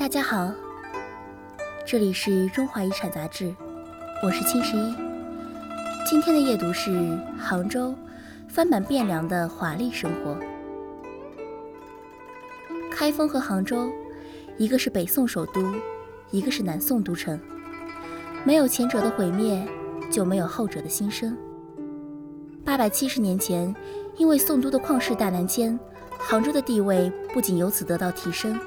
大家好，这里是中华遗产杂志，我是青十一。今天的夜读是杭州翻版汴梁的华丽生活。开封和杭州，一个是北宋首都，一个是南宋都城。没有前者的毁灭，就没有后者的新生。八百七十年前，因为宋都的旷世大南迁，杭州的地位不仅由此得到提升。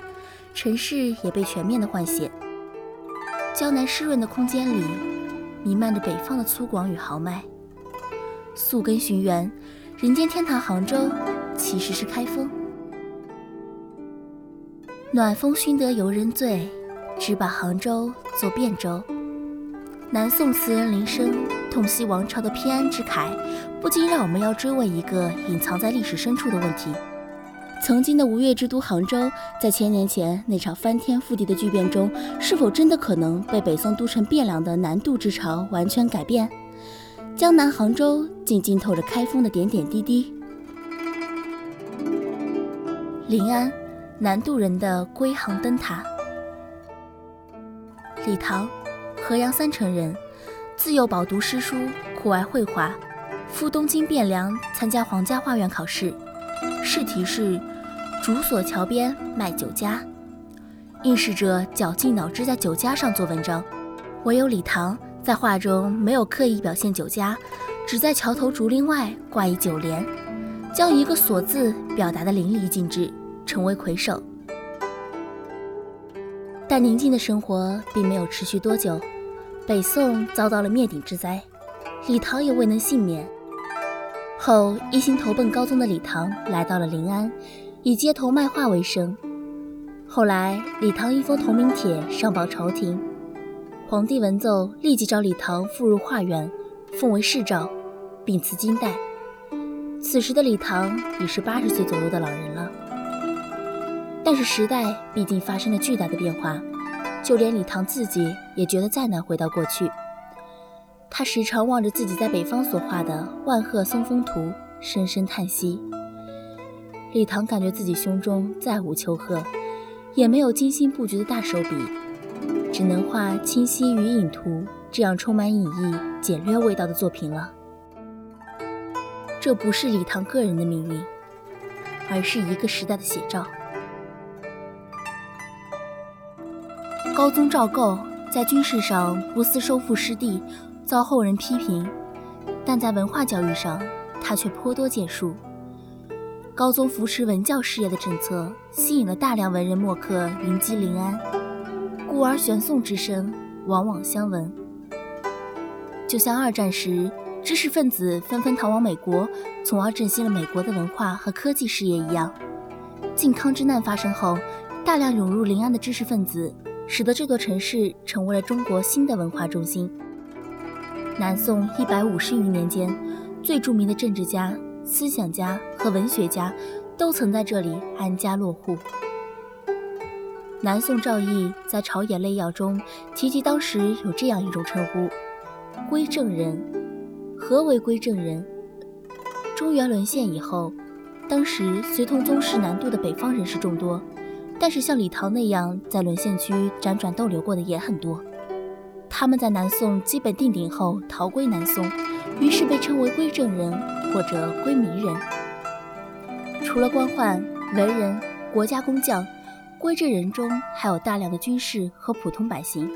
城市也被全面的换血。江南湿润的空间里，弥漫着北方的粗犷与豪迈。溯根寻源，人间天堂杭州其实是开封。暖风熏得游人醉，只把杭州作汴州。南宋词人林升痛惜王朝的偏安之慨，不禁让我们要追问一个隐藏在历史深处的问题。曾经的吴越之都杭州，在千年前那场翻天覆地的巨变中，是否真的可能被北宋都城汴梁的南渡之潮完全改变？江南杭州竟浸透着开封的点点滴滴。临安，南渡人的归航灯塔。李唐，河阳三城人，自幼饱读诗书，酷爱绘画，赴东京汴梁参加皇家画院考试，试题是。竹索桥边卖酒家，应试者绞尽脑汁在酒家上做文章，唯有李唐在画中没有刻意表现酒家，只在桥头竹林外挂一酒联，将一个“所”字表达的淋漓尽致，成为魁首。但宁静的生活并没有持续多久，北宋遭到了灭顶之灾，李唐也未能幸免。后一心投奔高宗的李唐来到了临安。以街头卖画为生。后来，李唐一封同名帖上报朝廷，皇帝闻奏，立即召李唐赴入画院，奉为侍诏，并赐金带。此时的李唐已是八十岁左右的老人了。但是时代毕竟发生了巨大的变化，就连李唐自己也觉得再难回到过去。他时常望着自己在北方所画的《万壑松风图》，深深叹息。李唐感觉自己胸中再无丘壑，也没有精心布局的大手笔，只能画《清溪鱼影图》这样充满隐逸、简略味道的作品了。这不是李唐个人的命运，而是一个时代的写照。高宗赵构在军事上不思收复失地，遭后人批评，但在文化教育上，他却颇多建树。高宗扶持文教事业的政策，吸引了大量文人墨客云集临安，故而玄宋之声往往相闻。就像二战时知识分子纷纷逃往美国，从而振兴了美国的文化和科技事业一样，靖康之难发生后，大量涌入临安的知识分子，使得这座城市成为了中国新的文化中心。南宋一百五十余年间，最著名的政治家。思想家和文学家都曾在这里安家落户。南宋赵翼在《朝野类要》中提及，当时有这样一种称呼：“归正人。”何为归正人？中原沦陷以后，当时随同宗室南渡的北方人士众多，但是像李唐那样在沦陷区辗转逗留过的也很多。他们在南宋基本定鼎后逃归南宋。于是被称为归正人或者归迷人。除了官宦、文人、国家工匠，归正人中还有大量的军士和普通百姓。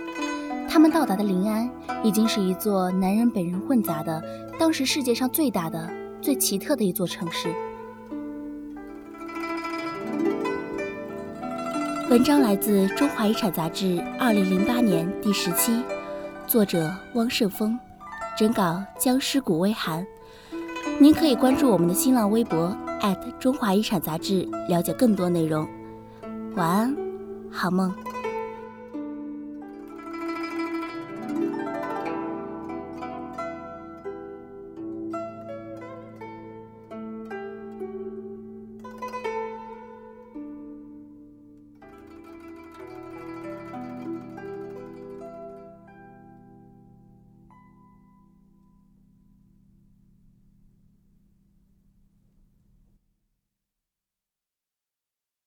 他们到达的临安，已经是一座南人北人混杂的，当时世界上最大的、最奇特的一座城市。文章来自《中华遗产》杂志，二零零八年第十期，作者汪胜峰。整稿僵尸谷微寒，您可以关注我们的新浪微博中华遗产杂志，了解更多内容。晚安，好梦。